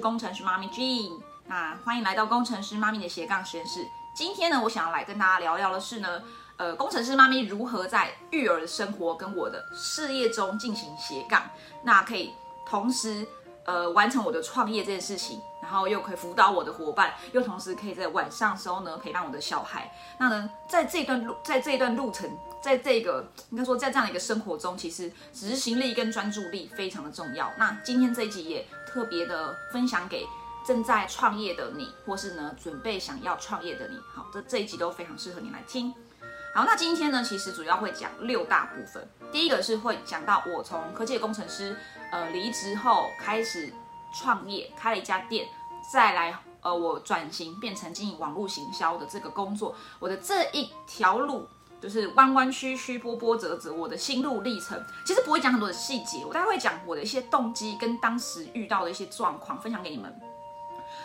工程师妈咪 Jean，那欢迎来到工程师妈咪的斜杠实验室。今天呢，我想要来跟大家聊聊的是呢，呃，工程师妈咪如何在育儿的生活跟我的事业中进行斜杠，那可以同时呃完成我的创业这件事情，然后又可以辅导我的伙伴，又同时可以在晚上时候呢陪伴我的小孩。那呢，在这段路，在这段路程。在这个应该说，在这样的一个生活中，其实执行力跟专注力非常的重要。那今天这一集也特别的分享给正在创业的你，或是呢准备想要创业的你。好，这这一集都非常适合你来听。好，那今天呢，其实主要会讲六大部分。第一个是会讲到我从科技工程师呃离职后开始创业，开了一家店，再来呃我转型变成经营网络行销的这个工作，我的这一条路。就是弯弯曲曲、波波折折，我的心路历程其实不会讲很多的细节，我大概会讲我的一些动机跟当时遇到的一些状况分享给你们。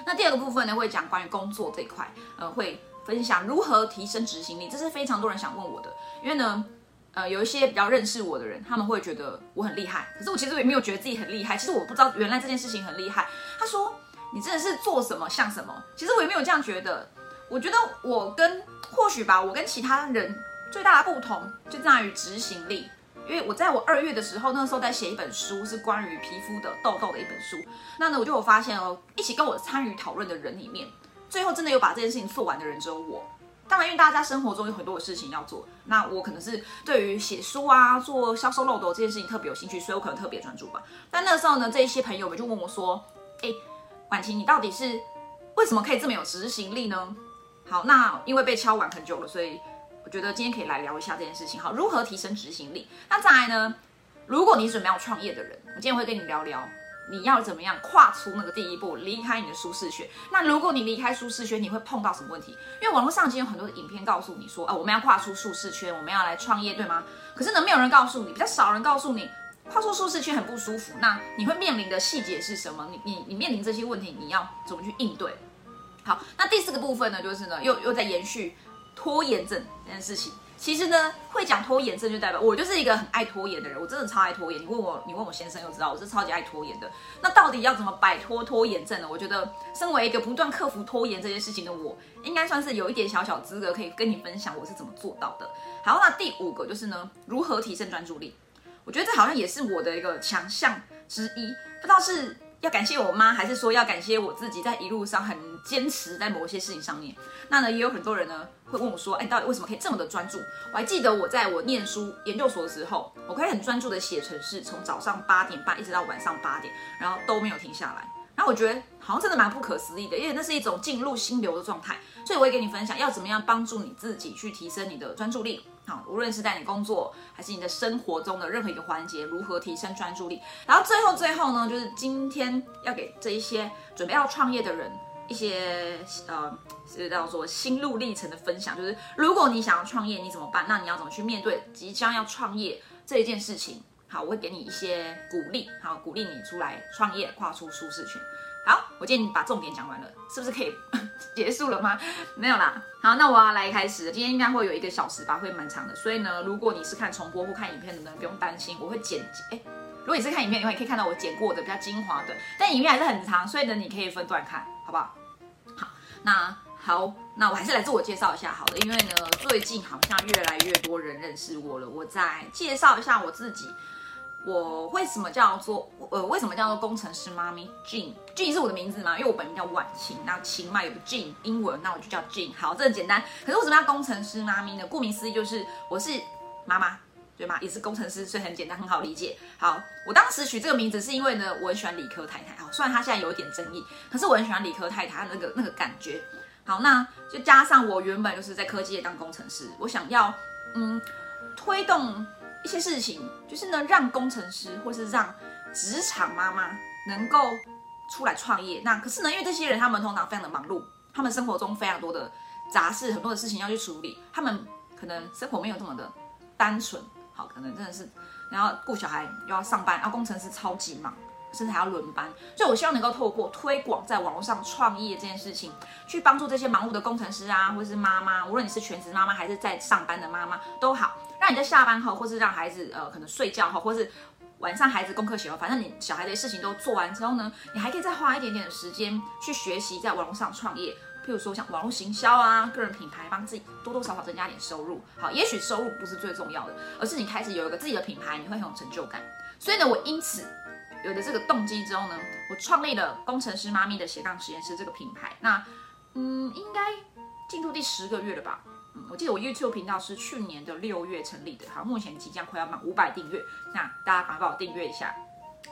那第二个部分呢，会讲关于工作这一块，呃，会分享如何提升执行力，这是非常多人想问我的。因为呢，呃，有一些比较认识我的人，他们会觉得我很厉害，可是我其实也没有觉得自己很厉害。其实我不知道原来这件事情很厉害。他说你真的是做什么像什么，其实我也没有这样觉得。我觉得我跟或许吧，我跟其他人。最大的不同就在于执行力，因为我在我二月的时候，那个时候在写一本书，是关于皮肤的痘痘的一本书。那呢，我就有发现哦，一起跟我参与讨论的人里面，最后真的有把这件事情做完的人只有我。当然，因为大家生活中有很多的事情要做，那我可能是对于写书啊、做销售漏斗这件事情特别有兴趣，所以我可能特别专注吧。但那个时候呢，这一些朋友们就问我说：“哎，婉晴，你到底是为什么可以这么有执行力呢？”好，那因为被敲完很久了，所以。我觉得今天可以来聊一下这件事情，好，如何提升执行力？那再来呢？如果你准备要创业的人，我今天会跟你聊聊，你要怎么样跨出那个第一步，离开你的舒适圈。那如果你离开舒适圈，你会碰到什么问题？因为网络上已经有很多的影片告诉你说，啊，我们要跨出舒适圈，我们要来创业，对吗？可是呢，没有人告诉你，比较少人告诉你，跨出舒适圈很不舒服。那你会面临的细节是什么？你你你面临这些问题，你要怎么去应对？好，那第四个部分呢，就是呢，又又在延续。拖延症这件事情，其实呢，会讲拖延症就代表我就是一个很爱拖延的人，我真的超爱拖延。你问我，你问我先生就知道我是超级爱拖延的。那到底要怎么摆脱拖延症呢？我觉得，身为一个不断克服拖延这件事情的我，应该算是有一点小小资格可以跟你分享我是怎么做到的。好，那第五个就是呢，如何提升专注力？我觉得这好像也是我的一个强项之一，不知道是。要感谢我妈，还是说要感谢我自己，在一路上很坚持在某些事情上面。那呢，也有很多人呢会问我说：“哎，到底为什么可以这么的专注？”我还记得我在我念书研究所的时候，我可以很专注的写程式，从早上八点半一直到晚上八点，然后都没有停下来。然后我觉得好像真的蛮不可思议的，因为那是一种进入心流的状态。所以我会跟你分享，要怎么样帮助你自己去提升你的专注力。好，无论是在你工作还是你的生活中的任何一个环节，如何提升专注力？然后最后最后呢，就是今天要给这一些准备要创业的人一些呃，是叫做心路历程的分享。就是如果你想要创业，你怎么办？那你要怎么去面对即将要创业这一件事情？好，我会给你一些鼓励，好，鼓励你出来创业，跨出舒适圈。好，我今天把重点讲完了，是不是可以 结束了吗？没有啦。好，那我要来开始。今天应该会有一个小时吧，会蛮长的。所以呢，如果你是看重播或看影片的呢，不用担心，我会剪。哎，如果你是看影片的话，你可以看到我剪过的比较精华的，但影片还是很长，所以呢，你可以分段看，好不好？好，那好，那我还是来自我介绍一下好了，因为呢，最近好像越来越多人认识我了，我再介绍一下我自己。我为什么叫做呃为什么叫做工程师妈咪 Jean？Jean 是我的名字吗？因为我本名叫婉晴，那晴嘛有个 Jean 英文，那我就叫 Jean。好，这很简单。可是为什么要工程师妈咪呢？顾名思义就是我是妈妈，对吗？也是工程师，所以很简单，很好理解。好，我当时取这个名字是因为呢，我很喜欢理科太太。好，虽然她现在有一点争议，可是我很喜欢理科太太那个那个感觉。好，那就加上我原本就是在科技业当工程师，我想要嗯推动。一些事情就是呢，让工程师或是让职场妈妈能够出来创业。那可是呢，因为这些人他们通常非常的忙碌，他们生活中非常多的杂事，很多的事情要去处理，他们可能生活没有这么的单纯。好，可能真的是然后顾小孩又要上班，然后工程师超级忙，甚至还要轮班。所以我希望能够透过推广在网络上创业这件事情，去帮助这些忙碌的工程师啊，或是妈妈，无论你是全职妈妈还是在上班的妈妈都好。让你在下班后，或是让孩子呃可能睡觉后，或是晚上孩子功课写完，反正你小孩的事情都做完之后呢，你还可以再花一点点的时间去学习在网络上创业，譬如说像网络行销啊、个人品牌，帮自己多多少少增加点收入。好，也许收入不是最重要的，而是你开始有一个自己的品牌，你会很有成就感。所以呢，我因此有了这个动机之后呢，我创立了工程师妈咪的斜杠实验室这个品牌。那嗯，应该进入第十个月了吧？嗯我记得我 YouTube 频道是去年的六月成立的，好，目前即将快要满五百订阅，那大家赶快帮我订阅一下，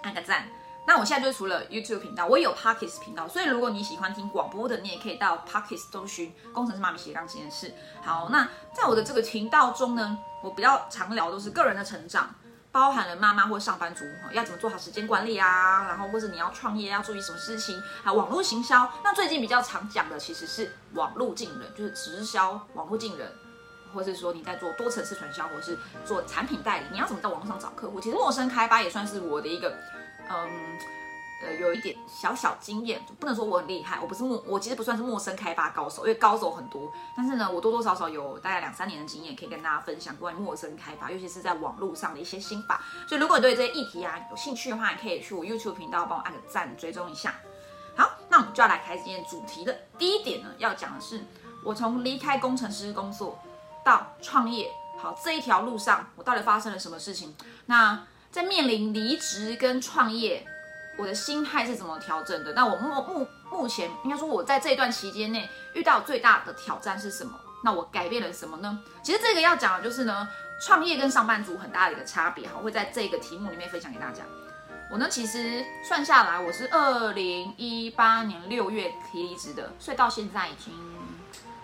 按个赞。那我现在就除了 YouTube 频道，我也有 Pockets 频道，所以如果你喜欢听广播的，你也可以到 Pockets 搜寻“工程师妈咪斜杠实验室”。好，那在我的这个频道中呢，我比较常聊都是个人的成长。包含了妈妈或上班族要怎么做好时间管理啊，然后或者你要创业要注意什么事情，还有网络行销。那最近比较常讲的其实是网络进人，就是直销网络进人，或是说你在做多层次传销，或是做产品代理，你要怎么在网络上找客户？其实陌生开发也算是我的一个，嗯。呃，有一点小小经验，不能说我很厉害，我不是陌，我其实不算是陌生开发高手，因为高手很多。但是呢，我多多少少有大概两三年的经验，可以跟大家分享关于陌生开发，尤其是在网络上的一些心法。所以，如果你对这些议题啊有兴趣的话，你可以去我 YouTube 频道帮我按个赞，追踪一下。好，那我们就要来开始今天主题的第一点呢，要讲的是我从离开工程师工作到创业，好这一条路上，我到底发生了什么事情？那在面临离职跟创业。我的心态是怎么调整的？那我目目目前应该说，我在这一段期间内遇到最大的挑战是什么？那我改变了什么呢？其实这个要讲的就是呢，创业跟上班族很大的一个差别哈，会在这个题目里面分享给大家。我呢，其实算下来，我是二零一八年六月提离职的，所以到现在已经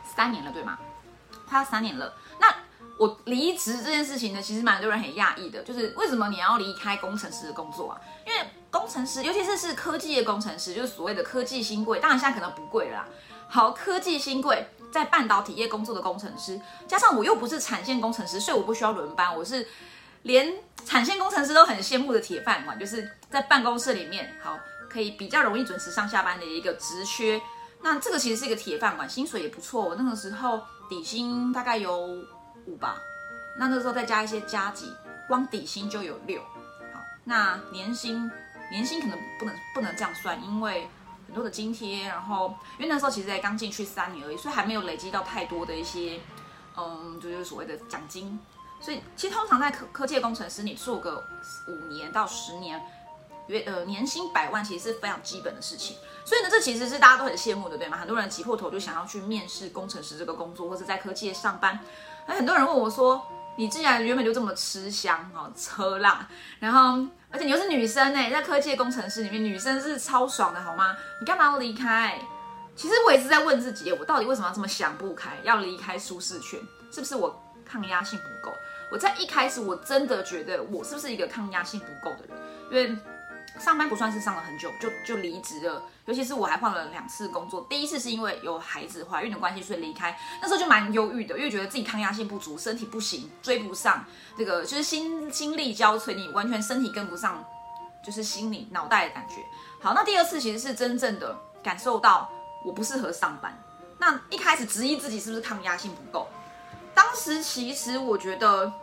三年了，对吗？快要三年了。那我离职这件事情呢，其实蛮多人很讶异的，就是为什么你要离开工程师的工作啊？因为工程师，尤其是是科技的工程师，就是所谓的科技新贵，当然现在可能不贵了。好，科技新贵在半导体业工作的工程师，加上我又不是产线工程师，所以我不需要轮班，我是连产线工程师都很羡慕的铁饭碗，就是在办公室里面，好可以比较容易准时上下班的一个职缺。那这个其实是一个铁饭碗，薪水也不错。我那个时候底薪大概有五吧，那那时候再加一些加急，光底薪就有六。好，那年薪。年薪可能不能不能这样算，因为很多的津贴，然后因为那时候其实才刚进去三年而已，所以还没有累积到太多的一些，嗯，就是所谓的奖金。所以其实通常在科科技工程师，你做个五年到十年，约呃年薪百万其实是非常基本的事情。所以呢，这其实是大家都很羡慕的，对吗？很多人挤破头就想要去面试工程师这个工作，或者在科技上班。很多人问我说：“你既然原本就这么吃香哦，车浪，然后。”而且你又是女生呢，在科技工程师里面，女生是超爽的，好吗？你干嘛要离开？其实我也是在问自己，我到底为什么要这么想不开，要离开舒适圈？是不是我抗压性不够？我在一开始我真的觉得我是不是一个抗压性不够的人？因为上班不算是上了很久，就就离职了。尤其是我还换了两次工作，第一次是因为有孩子怀孕的关系，所以离开。那时候就蛮忧郁的，因为觉得自己抗压性不足，身体不行，追不上这个，就是心心力交瘁，你完全身体跟不上，就是心理脑袋的感觉。好，那第二次其实是真正的感受到我不适合上班。那一开始质疑自己是不是抗压性不够，当时其实我觉得。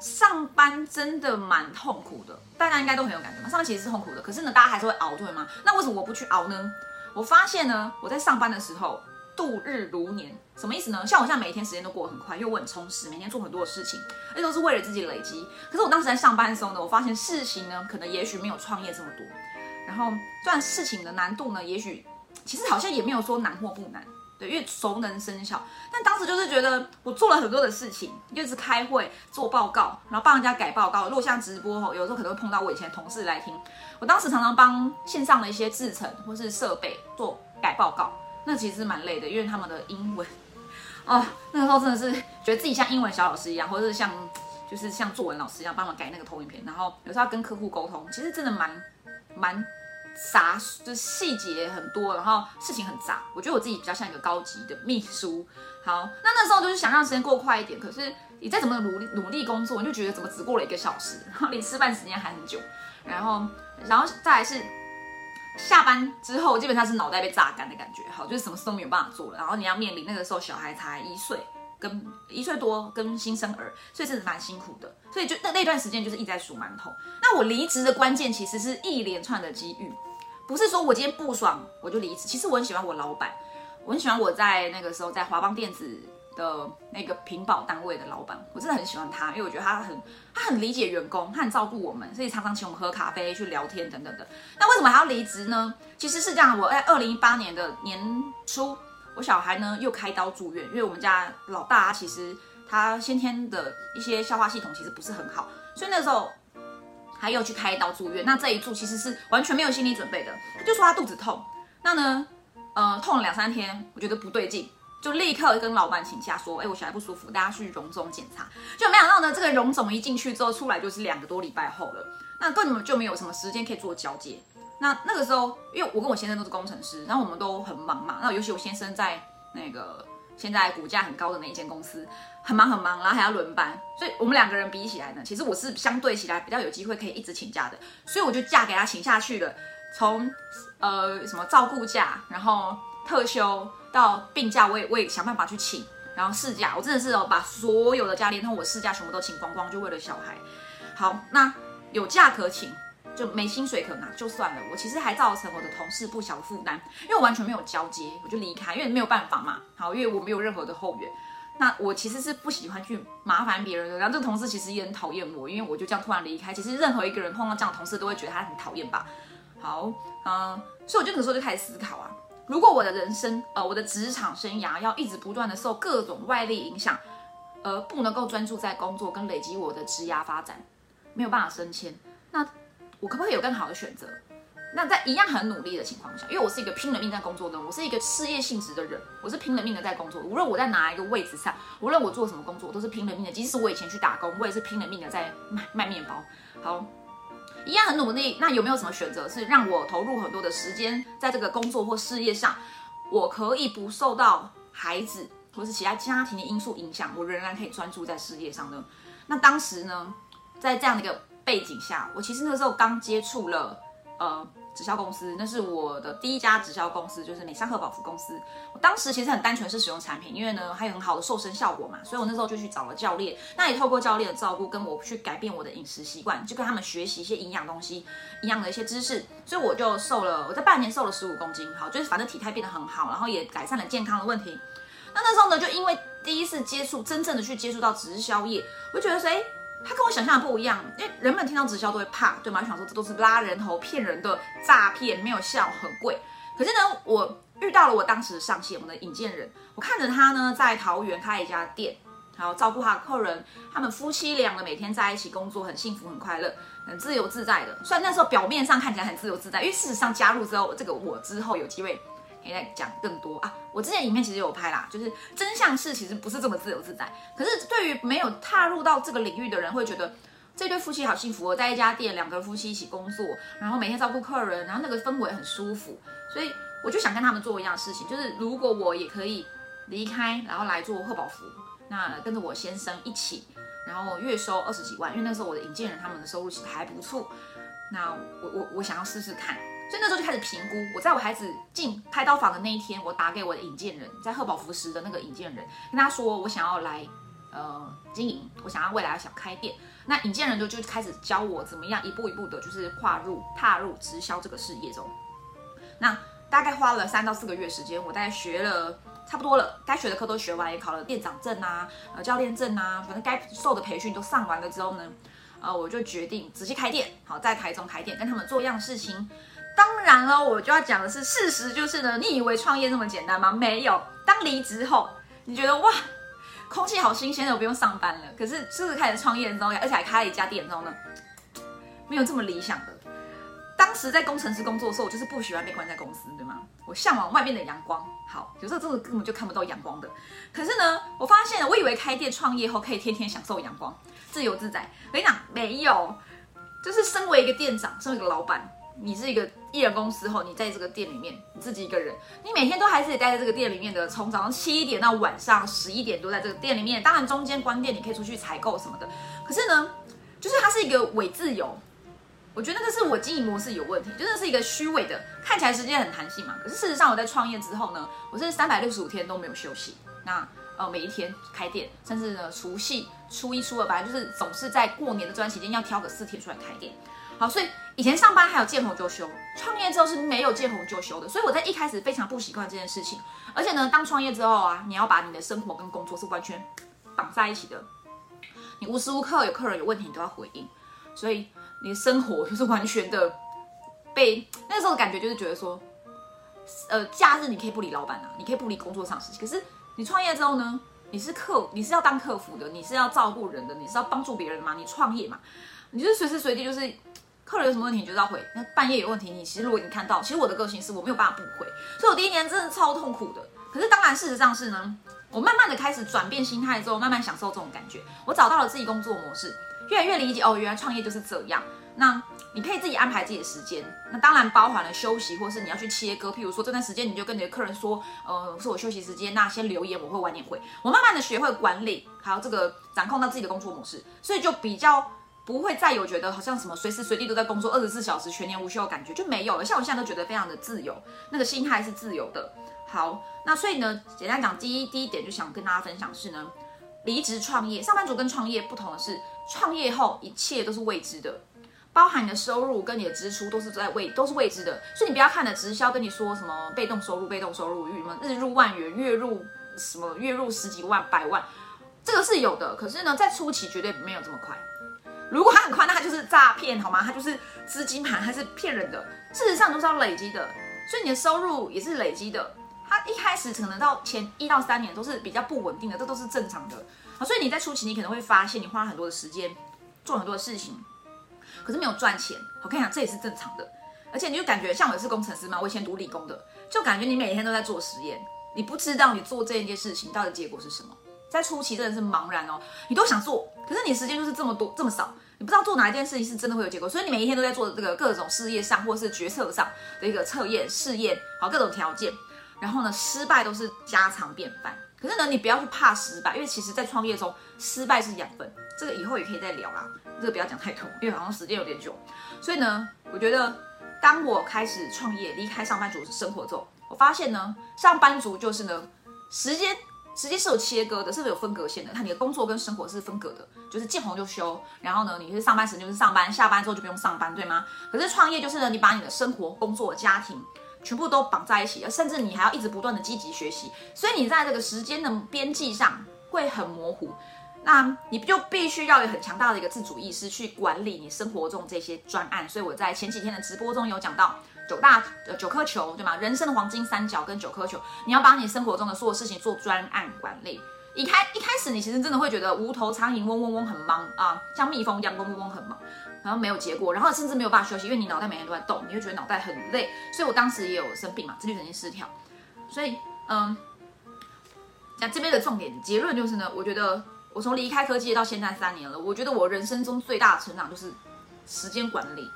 上班真的蛮痛苦的，大家应该都很有感觉嘛。上班其实是痛苦的，可是呢，大家还是会熬，对吗？那为什么我不去熬呢？我发现呢，我在上班的时候度日如年，什么意思呢？像我现在每一天时间都过得很快，因为我很充实，每天做很多的事情，而且都是为了自己累积。可是我当时在上班的时候呢，我发现事情呢，可能也许没有创业这么多。然后，虽然事情的难度呢，也许其实好像也没有说难或不难。对，因为熟能生巧，但当时就是觉得我做了很多的事情，就是开会、做报告，然后帮人家改报告。如果像直播吼，有时候可能会碰到我以前同事来听。我当时常常帮线上的一些制程或是设备做改报告，那其实蛮累的，因为他们的英文，哦，那个时候真的是觉得自己像英文小老师一样，或者是像就是像作文老师一样，帮忙改那个投影片，然后有时候要跟客户沟通，其实真的蛮蛮。杂就是细节很多，然后事情很杂。我觉得我自己比较像一个高级的秘书。好，那那时候就是想让时间过快一点，可是你再怎么努力努力工作，你就觉得怎么只过了一个小时，然后离吃饭时间还很久。然后，然后再来是下班之后，基本上是脑袋被榨干的感觉。好，就是什么事都没有办法做了。然后你要面临那个时候小孩才一岁。跟一岁多跟新生儿，所以真的蛮辛苦的。所以就那那段时间就是一直在数馒头。那我离职的关键其实是一连串的机遇，不是说我今天不爽我就离职。其实我很喜欢我老板，我很喜欢我在那个时候在华邦电子。的那个屏保单位的老板，我真的很喜欢他，因为我觉得他很他很理解员工，他很照顾我们，所以常常请我们喝咖啡、去聊天等等的。那为什么还要离职呢？其实是这样，我在二零一八年的年初，我小孩呢又开刀住院，因为我们家老大其实他先天的一些消化系统其实不是很好，所以那时候他又去开刀住院。那这一住其实是完全没有心理准备的，他就说他肚子痛，那呢，呃，痛了两三天，我觉得不对劲。就立刻跟老板请假说，哎，我小孩不舒服，大家去荣总检查。就没想到呢，这个荣总一进去之后出来就是两个多礼拜后了，那根本就没有什么时间可以做交接。那那个时候，因为我跟我先生都是工程师，然后我们都很忙嘛。那尤其我先生在那个现在股价很高的那一间公司，很忙很忙，然后还要轮班，所以我们两个人比起来呢，其实我是相对起来比较有机会可以一直请假的，所以我就假给他请下去了。从呃什么照顾假，然后特休。到病假，我也我也想办法去请，然后事假，我真的是哦，把所有的假连同我事假全部都请光光，就为了小孩。好，那有假可请，就没薪水可拿，就算了。我其实还造成我的同事不小的负担，因为我完全没有交接，我就离开，因为没有办法嘛。好，因为我没有任何的后援，那我其实是不喜欢去麻烦别人的。然后这个同事其实也很讨厌我，因为我就这样突然离开。其实任何一个人碰到这样的同事，都会觉得他很讨厌吧。好，嗯，所以我就那时候就开始思考啊。如果我的人生，呃，我的职场生涯要一直不断的受各种外力影响，而不能够专注在工作跟累积我的职涯发展，没有办法升迁，那我可不可以有更好的选择？那在一样很努力的情况下，因为我是一个拼了命在工作的，我是一个事业性质的人，我是拼了命的在工作。无论我在哪一个位置上，无论我做什么工作，我都是拼了命的。即使我以前去打工，我也是拼了命的在卖卖面包。好。一样很努力，那有没有什么选择是让我投入很多的时间在这个工作或事业上，我可以不受到孩子或是其他家庭的因素影响，我仍然可以专注在事业上呢？那当时呢，在这样的一个背景下，我其实那个时候刚接触了，呃。直销公司，那是我的第一家直销公司，就是美商和宝福公司。我当时其实很单纯是使用产品，因为呢还有很好的瘦身效果嘛，所以我那时候就去找了教练。那也透过教练的照顾，跟我去改变我的饮食习惯，就跟他们学习一些营养东西、营养的一些知识，所以我就瘦了。我在半年瘦了十五公斤，好，就是反正体态变得很好，然后也改善了健康的问题。那那时候呢，就因为第一次接触，真正的去接触到直销业，我就觉得说，哎。他跟我想象的不一样，因为人们听到直销都会怕，对吗？就想说这都是拉人头骗人的诈骗，没有效，很贵。可是呢，我遇到了我当时上线，我们的引荐人，我看着他呢在桃园开一家店，然后照顾他的客人，他们夫妻两个每天在一起工作，很幸福，很快乐，很自由自在的。虽然那时候表面上看起来很自由自在，因为事实上加入之后，这个我之后有机会。可以再讲更多啊！我之前影片其实有拍啦，就是真相是其实不是这么自由自在。可是对于没有踏入到这个领域的人，会觉得这对夫妻好幸福哦，在一家店，两个夫妻一起工作，然后每天照顾客人，然后那个氛围很舒服。所以我就想跟他们做一样事情，就是如果我也可以离开，然后来做贺宝福，那跟着我先生一起，然后月收二十几万，因为那时候我的引荐人他们的收入其实还不错。那我我我想要试试看。所以那时候就开始评估。我在我孩子进开刀房的那一天，我打给我的引荐人，在贺宝福时的那个引荐人，跟他说我想要来呃经营，我想要未来想开店。那引荐人就就开始教我怎么样一步一步的，就是跨入踏入直销这个事业中。那大概花了三到四个月时间，我大概学了差不多了，该学的课都学完，也考了店长证啊，呃教练证啊，反正该受的培训都上完了之后呢，呃我就决定直接开店，好在台中开店，跟他们做一样事情。当然了，我就要讲的是事实，就是呢，你以为创业那么简单吗？没有。当离职后，你觉得哇，空气好新鲜的，我不用上班了。可是，就是开始创业之后，而且还开了一家店之后呢，没有这么理想的。当时在工程师工作的时候，我就是不喜欢被关在公司，对吗？我向往外面的阳光。好，有时候真的根本就看不到阳光的。可是呢，我发现，我以为开店创业后可以天天享受阳光，自由自在。我跟你讲，没有，就是身为一个店长，身为一个老板。你是一个艺人公司后，你在这个店里面，自己一个人，你每天都还是得待在这个店里面的，从早上七点到晚上十一点都在这个店里面。当然中间关店，你可以出去采购什么的。可是呢，就是它是一个伪自由，我觉得那个是我经营模式有问题，真的是一个虚伪的，看起来时间很弹性嘛。可是事实上我在创业之后呢，我是三百六十五天都没有休息。那呃每一天开店，甚至呢除夕、初一、初二，反正就是总是在过年的这段期间要挑个四天出来开店。所以以前上班还有见红就休，创业之后是没有见红就休的。所以我在一开始非常不习惯这件事情，而且呢，当创业之后啊，你要把你的生活跟工作是完全绑在一起的，你无时无刻有客人有问题你都要回应，所以你的生活就是完全的被那时候的感觉就是觉得说，呃，假日你可以不理老板啊，你可以不理工作上事情，可是你创业之后呢，你是客，你是要当客服的，你是要照顾人的，你是要帮助别人的嘛，你创业嘛，你就是随时随地就是。客人有什么问题你就要回，那半夜有问题，你其实如果你看到，其实我的个性是我没有办法不回，所以我第一年真的超痛苦的。可是当然事实上是呢，我慢慢的开始转变心态之后，慢慢享受这种感觉，我找到了自己工作模式，越来越理解哦，原来创业就是这样。那你可以自己安排自己的时间，那当然包含了休息，或是你要去切割，譬如说这段时间你就跟你的客人说，呃，是我休息时间，那先留言我会晚点回。我慢慢的学会管理，还有这个掌控到自己的工作模式，所以就比较。不会再有觉得好像什么随时随地都在工作二十四小时全年无休的感觉就没有了。像我现在都觉得非常的自由，那个心态是自由的。好，那所以呢，简单讲，第一第一点就想跟大家分享是呢，离职创业，上班族跟创业不同的是，创业后一切都是未知的，包含你的收入跟你的支出都是在未都是未知的。所以你不要看的直销跟你说什么被动收入、被动收入，什么日入万元、月入什么月入十几万、百万，这个是有的。可是呢，在初期绝对没有这么快。如果它很快，那它就是诈骗，好吗？它就是资金盘，它是骗人的。事实上都是要累积的，所以你的收入也是累积的。它一开始可能到前一到三年都是比较不稳定的，这都是正常的。好，所以你在初期你可能会发现你花很多的时间做很多的事情，可是没有赚钱。我跟你讲，这也是正常的。而且你就感觉像我是工程师嘛，我以前读理工的，就感觉你每天都在做实验，你不知道你做这一件事情到底结果是什么。在初期真的是茫然哦，你都想做，可是你时间就是这么多这么少，你不知道做哪一件事情是真的会有结果，所以你每一天都在做这个各种事业上或是决策上的一个测验试验，好各种条件，然后呢失败都是家常便饭。可是呢，你不要去怕失败，因为其实在创业中失败是养分，这个以后也可以再聊啦，这个不要讲太多，因为好像时间有点久。所以呢，我觉得当我开始创业离开上班族生活之后，我发现呢，上班族就是呢时间。时间是有切割的，是不是有分隔线的？它你的工作跟生活是分隔的，就是见红就休。然后呢，你是上班时就是上班，下班之后就不用上班，对吗？可是创业就是呢，你把你的生活、工作、家庭全部都绑在一起，甚至你还要一直不断的积极学习，所以你在这个时间的边际上会很模糊。那你就必须要有很强大的一个自主意识去管理你生活中这些专案。所以我在前几天的直播中有讲到。九大呃九颗球对吗？人生的黄金三角跟九颗球，你要把你生活中的所有事情做专案管理。一开一开始你其实真的会觉得无头苍蝇嗡嗡嗡很忙啊，像蜜蜂一样嗡嗡嗡很忙，然后没有结果，然后甚至没有办法休息，因为你脑袋每天都在动，你会觉得脑袋很累。所以我当时也有生病嘛，自律神经失调。所以嗯，那这边的重点结论就是呢，我觉得我从离开科技到现在三年了，我觉得我人生中最大的成长就是时间管理，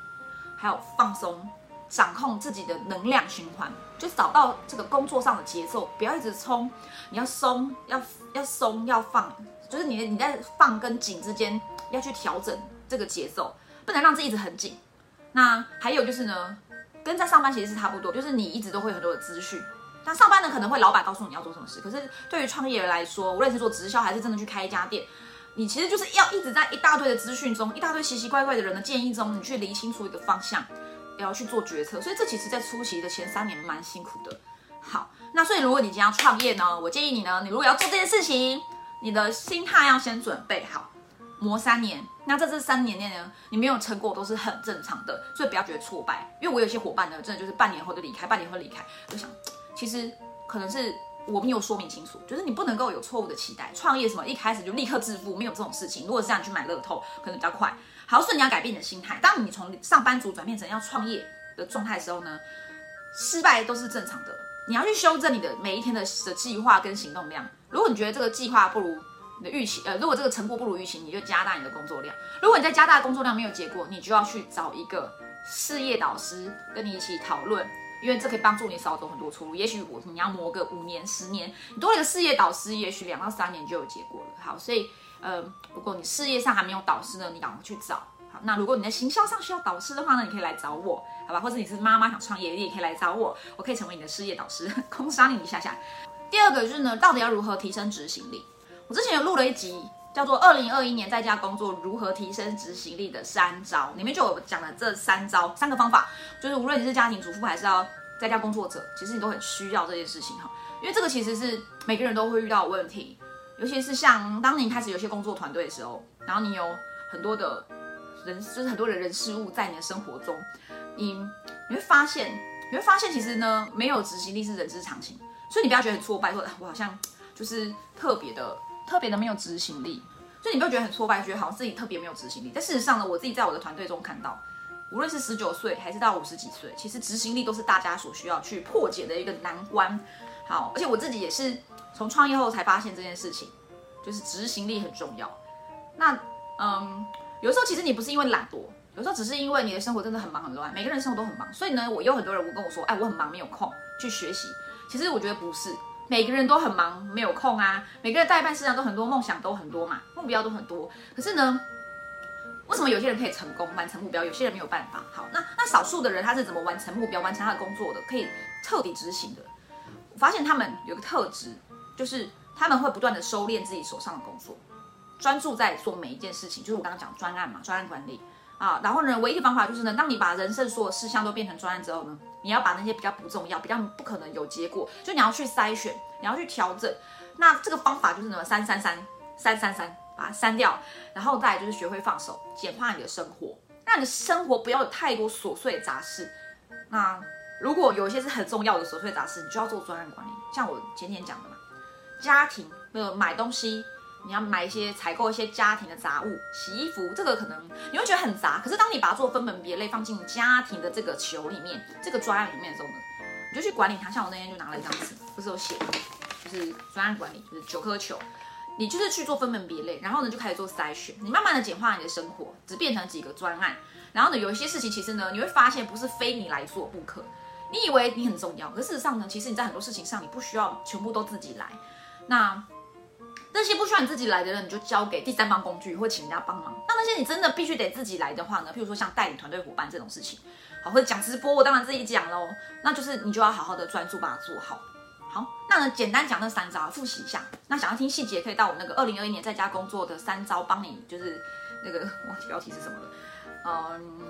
还有放松。掌控自己的能量循环，就找到这个工作上的节奏，不要一直冲，你要松，要要松，要放，就是你你在放跟紧之间要去调整这个节奏，不能让自己一直很紧。那还有就是呢，跟在上班其实是差不多，就是你一直都会有很多的资讯。那上班呢，可能会老板告诉你要做什么事，可是对于创业来说，无论是做直销还是真的去开一家店，你其实就是要一直在一大堆的资讯中，一大堆奇奇怪怪的人的建议中，你去理清楚一个方向。也要去做决策，所以这其实，在初期的前三年蛮辛苦的。好，那所以如果你今天要创业呢，我建议你呢，你如果要做这件事情，你的心态要先准备好，磨三年。那在这三年内呢，你没有成果都是很正常的，所以不要觉得挫败。因为我有些伙伴呢，真的就是半年后就离开，半年后离开，我想，其实可能是我没有说明清楚，就是你不能够有错误的期待，创业什么一开始就立刻致富，没有这种事情。如果是这样去买乐透，可能比较快。好，所以你要改变你的心态。当你从上班族转变成要创业的状态的时候呢，失败都是正常的。你要去修正你的每一天的的计划跟行动量。如果你觉得这个计划不如你的预期，呃，如果这个成果不如预期，你就加大你的工作量。如果你在加大工作量没有结果，你就要去找一个事业导师跟你一起讨论，因为这可以帮助你少走很多出路。也许我你要磨个五年、十年，你多一个事业导师，也许两到三年就有结果了。好，所以。呃，如果你事业上还没有导师呢，你赶快去找。好，那如果你在行销上需要导师的话呢，你可以来找我，好吧？或者你是妈妈想创业，你也可以来找我，我可以成为你的事业导师，空商你一下下。第二个就是呢，到底要如何提升执行力？我之前有录了一集，叫做 《二零二一年在家工作如何提升执行力的三招》，里面就有讲了这三招，三个方法，就是无论你是家庭主妇还是要在家工作者，其实你都很需要这件事情哈，因为这个其实是每个人都会遇到的问题，尤其是像当你开始有些工作团队的时候，然后你有很多的人，就是很多的人事物在你的生活中，你你会发现，你会发现其实呢，没有执行力是人之常情。所以你不要觉得很挫败，说我好像就是特别的、特别的没有执行力。所以你不要觉得很挫败，觉得好像自己特别没有执行力。但事实上呢，我自己在我的团队中看到，无论是十九岁还是到五十几岁，其实执行力都是大家所需要去破解的一个难关。好，而且我自己也是从创业后才发现这件事情，就是执行力很重要。那嗯，有时候其实你不是因为懒惰，有时候只是因为你的生活真的很忙很乱。每个人生活都很忙，所以呢，我有很多人我跟我说，哎，我很忙，没有空去学习。其实我觉得不是，每个人都很忙，没有空啊。每个人代办事项都很多，梦想都很多嘛，目标都很多。可是呢，为什么有些人可以成功完成目标，有些人没有办法？好，那那少数的人他是怎么完成目标、完成他的工作的？可以彻底执行的？我发现他们有个特质，就是他们会不断的收敛自己手上的工作，专注在做每一件事情。就是我刚刚讲专案嘛，专案管理啊。然后呢，唯一的方法就是呢，当你把人生所有事项都变成专案之后呢？你要把那些比较不重要、比较不可能有结果，就你要去筛选，你要去调整。那这个方法就是什么？三三三三三三，把它删掉，然后再就是学会放手，简化你的生活，让你的生活不要有太多琐碎杂事。那如果有一些是很重要的琐碎杂事，你就要做专案管理。像我前天讲的嘛，家庭没有买东西。你要买一些采购一些家庭的杂物，洗衣服，这个可能你会觉得很杂，可是当你把它做分门别类，放进家庭的这个球里面，这个专案里面的时候呢，你就去管理它。像我那天就拿了一张纸，不是有写，就是专案管理，就是九颗球，你就是去做分门别类，然后呢就开始做筛选，你慢慢的简化你的生活，只变成几个专案，然后呢有一些事情其实呢你会发现不是非你来做不可，你以为你很重要，可事实上呢，其实你在很多事情上你不需要全部都自己来，那。那些不需要你自己来的人，你就交给第三方工具，或请人家帮忙。那那些你真的必须得自己来的话呢？譬如说像带领团队伙伴这种事情，好，或者讲直播，我当然自己讲喽。那就是你就要好好的专注把它做好。好，那呢简单讲那三招，复习一下。那想要听细节，可以到我们那个二零二一年在家工作的三招，帮你就是那个忘记标题是什么了。嗯，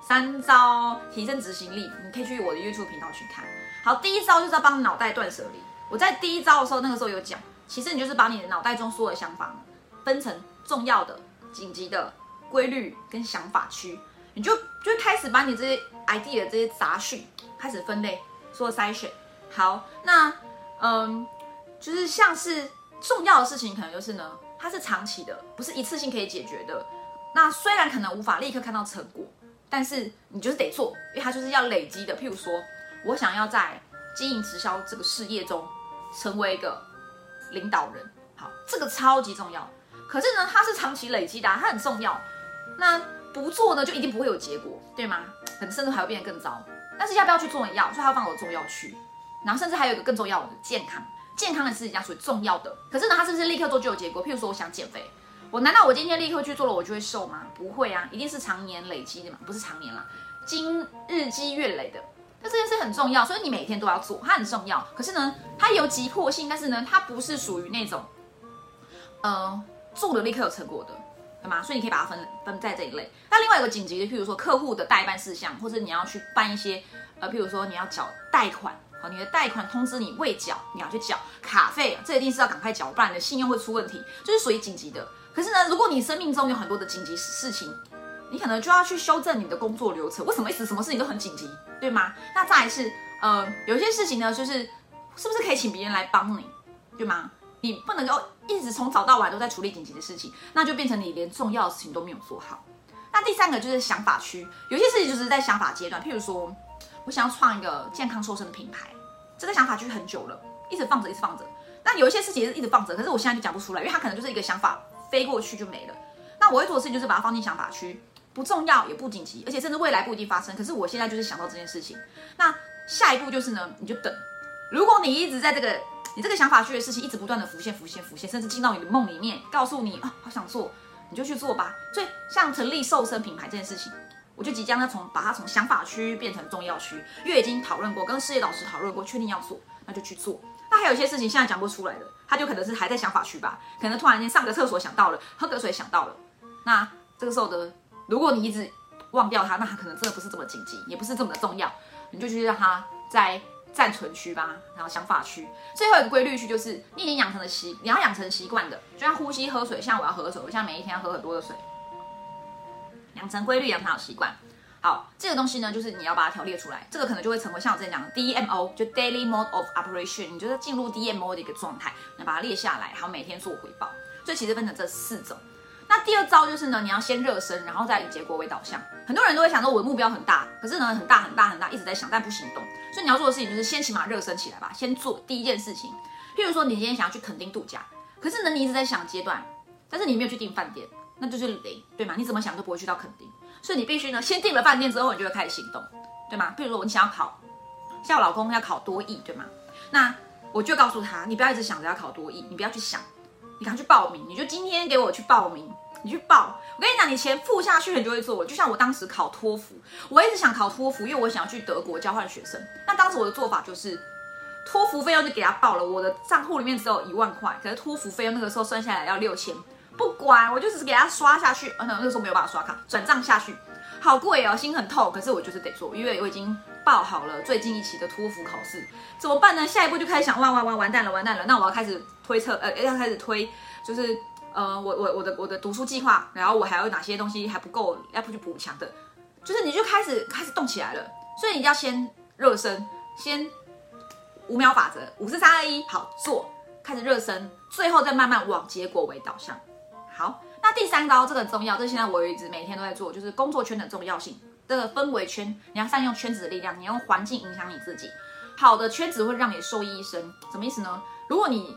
三招提升执行力，你可以去我的 YouTube 频道去看。好，第一招就是要帮脑袋断舍离。我在第一招的时候，那个时候有讲。其实你就是把你的脑袋中所有的想法分成重要的、紧急的、规律跟想法区，你就就开始把你这些 idea 这些杂讯开始分类，做筛选。好，那嗯，就是像是重要的事情，可能就是呢，它是长期的，不是一次性可以解决的。那虽然可能无法立刻看到成果，但是你就是得做，因为它就是要累积的。譬如说，我想要在经营直销这个事业中成为一个。领导人，好，这个超级重要。可是呢，它是长期累积的，它很重要。那不做呢，就一定不会有结果，对吗？可能甚至还会变得更糟。但是要不要去做呢？要，所以它要放我重要区。然后甚至还有一个更重要的健康，健康的事情样属于重要的。可是呢，它是不是立刻做就有结果？譬如说，我想减肥，我难道我今天立刻去做了，我就会瘦吗？不会啊，一定是常年累积的嘛，不是常年啦，今日积月累的。那这件事很重要，所以你每天都要做，它很重要。可是呢，它有急迫性，但是呢，它不是属于那种，呃，做了立刻有成果的，对吗？所以你可以把它分分在这一类。那另外一个紧急的，譬如说客户的代办事项，或者你要去办一些，呃，譬如说你要缴贷款，好，你的贷款通知你未缴，你要去缴卡费，这一定是要赶快缴，不然你的信用会出问题，就是属于紧急的。可是呢，如果你生命中有很多的紧急事情，你可能就要去修正你的工作流程。为什么一直什么事情都很紧急，对吗？那再来是，呃，有些事情呢，就是是不是可以请别人来帮你，对吗？你不能够一直从早到晚都在处理紧急的事情，那就变成你连重要的事情都没有做好。那第三个就是想法区，有些事情就是在想法阶段，譬如说，我想要创一个健康瘦身的品牌，这个想法区很久了，一直放着，一直放着。那有一些事情是一直放着，可是我现在就讲不出来，因为它可能就是一个想法飞过去就没了。那我会做的事情就是把它放进想法区。不重要也不紧急，而且甚至未来不一定发生。可是我现在就是想到这件事情，那下一步就是呢，你就等。如果你一直在这个你这个想法区的事情一直不断的浮现、浮现、浮现，甚至进到你的梦里面，告诉你啊，好想做，你就去做吧。所以像成立瘦身品牌这件事情，我就即将要从把它从想法区变成重要区，因为已经讨论过，跟事业导师讨论过，确定要做，那就去做。那还有一些事情现在讲不出来的，他就可能是还在想法区吧，可能突然间上个厕所想到了，喝个水想到了。那这个时候的，如果你一直忘掉它，那它可能真的不是这么紧急，也不是这么的重要，你就去让它在暂存区吧，然后想法区。最后一个规律区就是你已经养成了习，你要养成习惯的，就像呼吸、喝水，像我要喝水，我现在每一天要喝很多的水，养成规律，养成好习惯。好，这个东西呢，就是你要把它条列出来，这个可能就会成为像我之前讲的 DMO，就 Daily Mode of Operation，你就是进入 DMO 的一个状态，你把它列下来，然后每天做回报。所以其实分成这四种。那第二招就是呢，你要先热身，然后再以结果为导向。很多人都会想说，我的目标很大，可是呢，很大很大很大，一直在想，但不行动。所以你要做的事情就是先起码热身起来吧，先做第一件事情。譬如说，你今天想要去垦丁度假，可是呢，你一直在想阶段，但是你没有去订饭店，那就是零，对吗？你怎么想都不会去到垦丁。所以你必须呢，先订了饭店之后，你就会开始行动，对吗？譬如说，你想要考，像我老公要考多艺，对吗？那我就告诉他，你不要一直想着要考多艺，你不要去想，你赶快去报名，你就今天给我去报名，你去报。我跟你讲，你钱付下去，你就会做。就像我当时考托福，我一直想考托福，因为我想要去德国交换学生。那当时我的做法就是，托福费用就给他报了，我的账户里面只有一万块，可是托福费用那个时候算下来要六千。不管，我就只是给他刷下去，嗯，那个时候没有办法刷卡，转账下去，好贵哦，心很痛。可是我就是得做，因为我已经报好了最近一期的托福考试，怎么办呢？下一步就开始想，哇哇哇，完蛋了，完蛋了。那我要开始推测，呃，要开始推，就是呃，我我我的我的读书计划，然后我还有哪些东西还不够，要不去补强的，就是你就开始开始动起来了。所以你要先热身，先五秒法则，五四三二一，好做，开始热身，最后再慢慢往结果为导向。好，那第三招这个很重要，这现在我一直每天都在做，就是工作圈的重要性。这个氛围圈，你要善用圈子的力量，你要用环境影响你自己。好的圈子会让你受益一生，什么意思呢？如果你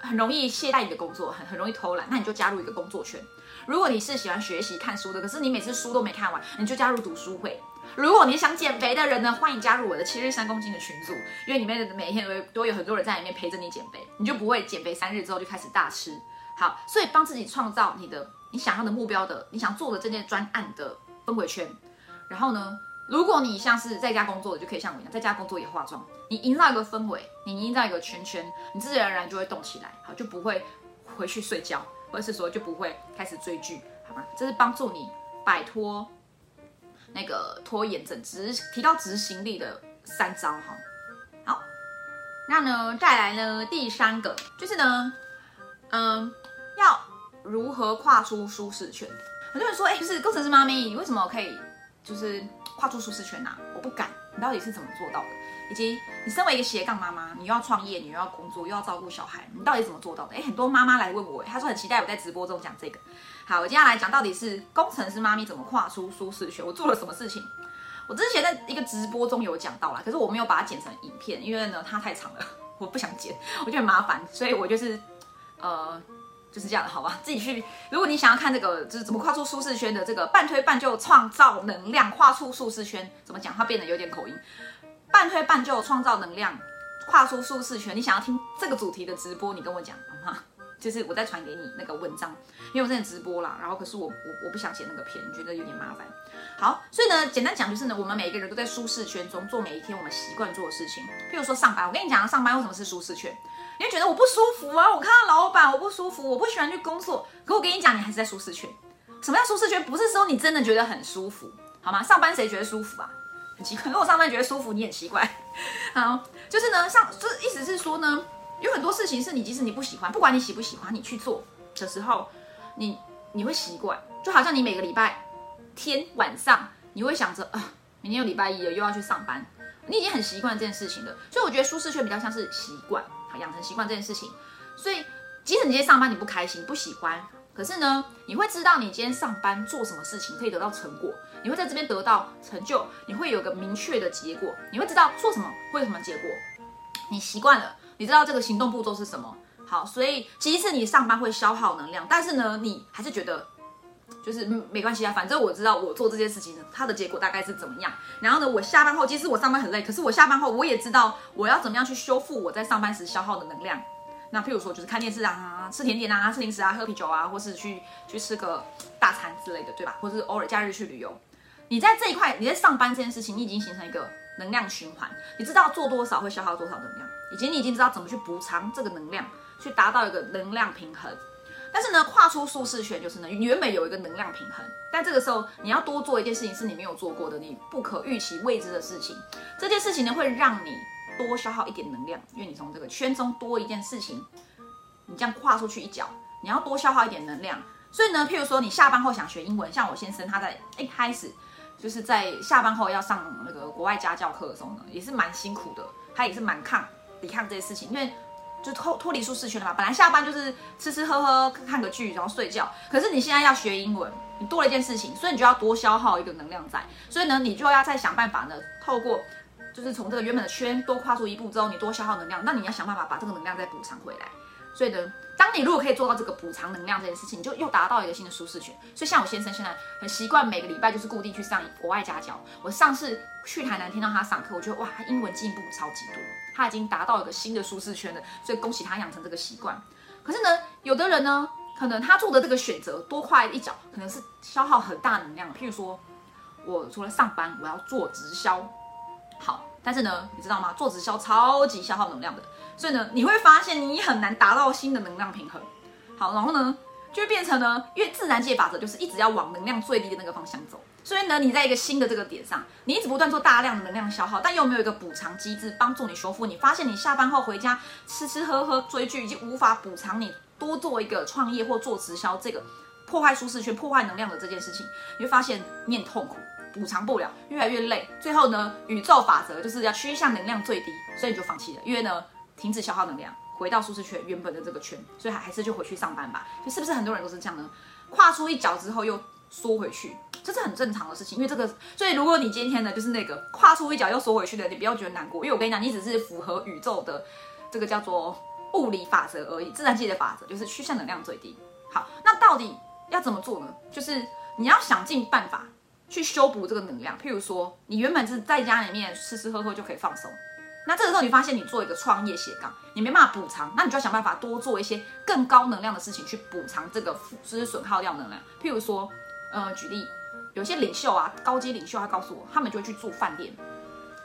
很容易懈怠你的工作，很很容易偷懒，那你就加入一个工作圈。如果你是喜欢学习看书的，可是你每次书都没看完，你就加入读书会。如果你想减肥的人呢，欢迎加入我的七日三公斤的群组，因为里面每一天都都有很多人在里面陪着你减肥，你就不会减肥三日之后就开始大吃。好，所以帮自己创造你的你想要的目标的，你想做的这件专案的氛围圈。然后呢，如果你像是在家工作的，就可以像我一样在家工作也化妆。你营造一个氛围，你营造一个圈圈，你自然而然就会动起来，好，就不会回去睡觉，或者是说就不会开始追剧，好吗？这是帮助你摆脱那个拖延症、执提高执行力的三招哈。好，那呢，再来呢，第三个就是呢，嗯。要如何跨出舒适圈？很多人说，哎，就是工程师妈咪，你为什么可以就是跨出舒适圈呢？我不敢。你到底是怎么做到的？以及你身为一个斜杠妈妈，你又要创业，你又要工作，又要照顾小孩，你到底怎么做到的？哎，很多妈妈来问我，她说很期待我在直播中讲这个。好，我接下来讲到底是工程师妈咪怎么跨出舒适圈，我做了什么事情？我之前在一个直播中有讲到啦，可是我没有把它剪成影片，因为呢它太长了，我不想剪，我觉得很麻烦，所以我就是呃。就是这样的，好吧？自己去。如果你想要看这个，就是怎么跨出舒适圈的这个半推半就创造能量，跨出舒适圈怎么讲？它变得有点口音。半推半就创造能量，跨出舒适圈。你想要听这个主题的直播，你跟我讲？就是我再传给你那个文章，因为我在直播啦。然后可是我我我不想写那个片，觉得有点麻烦。好，所以呢，简单讲就是呢，我们每一个人都在舒适圈中做每一天我们习惯做的事情。譬如说上班，我跟你讲，上班为什么是舒适圈？你会觉得我不舒服啊！我看到老板我不舒服，我不喜欢去工作。可我跟你讲，你还是在舒适圈。什么叫舒适圈？不是说你真的觉得很舒服，好吗？上班谁觉得舒服啊？很奇怪。如果上班觉得舒服，你很奇怪。好，就是呢，上就意思是说呢，有很多事情是你即使你不喜欢，不管你喜不喜欢，你去做的时候，你你会习惯。就好像你每个礼拜天晚上，你会想着啊，明天又礼拜一了，又要去上班，你已经很习惯这件事情了。所以我觉得舒适圈比较像是习惯。养成习惯这件事情，所以即使你今天上班你不开心不喜欢，可是呢，你会知道你今天上班做什么事情可以得到成果，你会在这边得到成就，你会有个明确的结果，你会知道做什么会有什么结果，你习惯了，你知道这个行动步骤是什么。好，所以即使你上班会消耗能量，但是呢，你还是觉得就是没关系啊，反正我知道我做这件事情呢它的结果大概是怎么样。然后呢，我下班后，即使我上班很累，可是我下班后我也知道我要怎么样去修复我在上班时消耗的能量。那譬如说，就是看电视啊，吃甜点啊，吃零食啊，喝啤酒啊，或是去去吃个大餐之类的，对吧？或是偶尔假日去旅游。你在这一块，你在上班这件事情，你已经形成一个能量循环，你知道做多少会消耗多少能量，以及你已经知道怎么去补偿这个能量，去达到一个能量平衡。但是呢，跨出舒适圈就是呢，原本有一个能量平衡，但这个时候你要多做一件事情是你没有做过的，你不可预期未知的事情。这件事情呢，会让你多消耗一点能量，因为你从这个圈中多一件事情，你这样跨出去一脚，你要多消耗一点能量。所以呢，譬如说你下班后想学英文，像我先生他在一开始就是在下班后要上那个国外家教课的时候呢，也是蛮辛苦的，他也是蛮抗抵抗这些事情，因为。就脱脱离舒适圈了嘛。本来下班就是吃吃喝喝看个剧，然后睡觉。可是你现在要学英文，你多了一件事情，所以你就要多消耗一个能量在。所以呢，你就要再想办法呢，透过就是从这个原本的圈多跨出一步之后，你多消耗能量，那你要想办法把这个能量再补偿回来。所以呢，当你如果可以做到这个补偿能量这件事情，你就又达到一个新的舒适圈。所以像我先生现在很习惯每个礼拜就是固定去上国外家教。我上次去台南听到他上课，我觉得哇，他英文进步超级多，他已经达到一个新的舒适圈了。所以恭喜他养成这个习惯。可是呢，有的人呢，可能他做的这个选择多跨一脚，可能是消耗很大能量。譬如说，我除了上班，我要做直销。好，但是呢，你知道吗？做直销超级消耗能量的。所以呢，你会发现你很难达到新的能量平衡。好，然后呢，就会变成呢，因为自然界法则就是一直要往能量最低的那个方向走。所以呢，你在一个新的这个点上，你一直不断做大量的能量消耗，但又没有一个补偿机制帮助你修复。你发现你下班后回家吃吃喝喝追剧，已经无法补偿你多做一个创业或做直销这个破坏舒适圈、破坏能量的这件事情。你会发现你很痛苦，补偿不了，越来越累。最后呢，宇宙法则就是要趋向能量最低，所以你就放弃了，因为呢。停止消耗能量，回到舒适圈原本的这个圈，所以还还是就回去上班吧。就是不是很多人都是这样呢？跨出一脚之后又缩回去，这是很正常的事情。因为这个，所以如果你今天呢，就是那个跨出一脚又缩回去的，你不要觉得难过，因为我跟你讲，你只是符合宇宙的这个叫做物理法则而已，自然界的法则就是趋向能量最低。好，那到底要怎么做呢？就是你要想尽办法去修补这个能量。譬如说，你原本是在家里面吃吃喝喝就可以放松。那这个时候你发现你做一个创业斜杠，你没办法补偿，那你就要想办法多做一些更高能量的事情去补偿这个就是损耗掉能量。譬如说，呃，举例，有些领袖啊，高阶领袖他告诉我，他们就会去住饭店，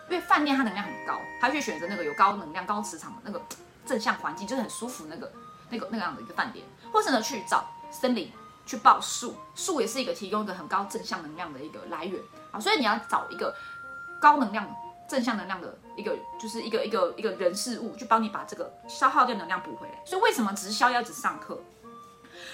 因为饭店它能量很高，他去选择那个有高能量、高磁场的那个正向环境，就是很舒服那个那个那个样的一个饭店，或是呢去找森林去抱树，树也是一个提供一个很高正向能量的一个来源啊，所以你要找一个高能量。正向能量的一个，就是一个一个一个人事物，去帮你把这个消耗掉能量补回来。所以为什么直销要只上课？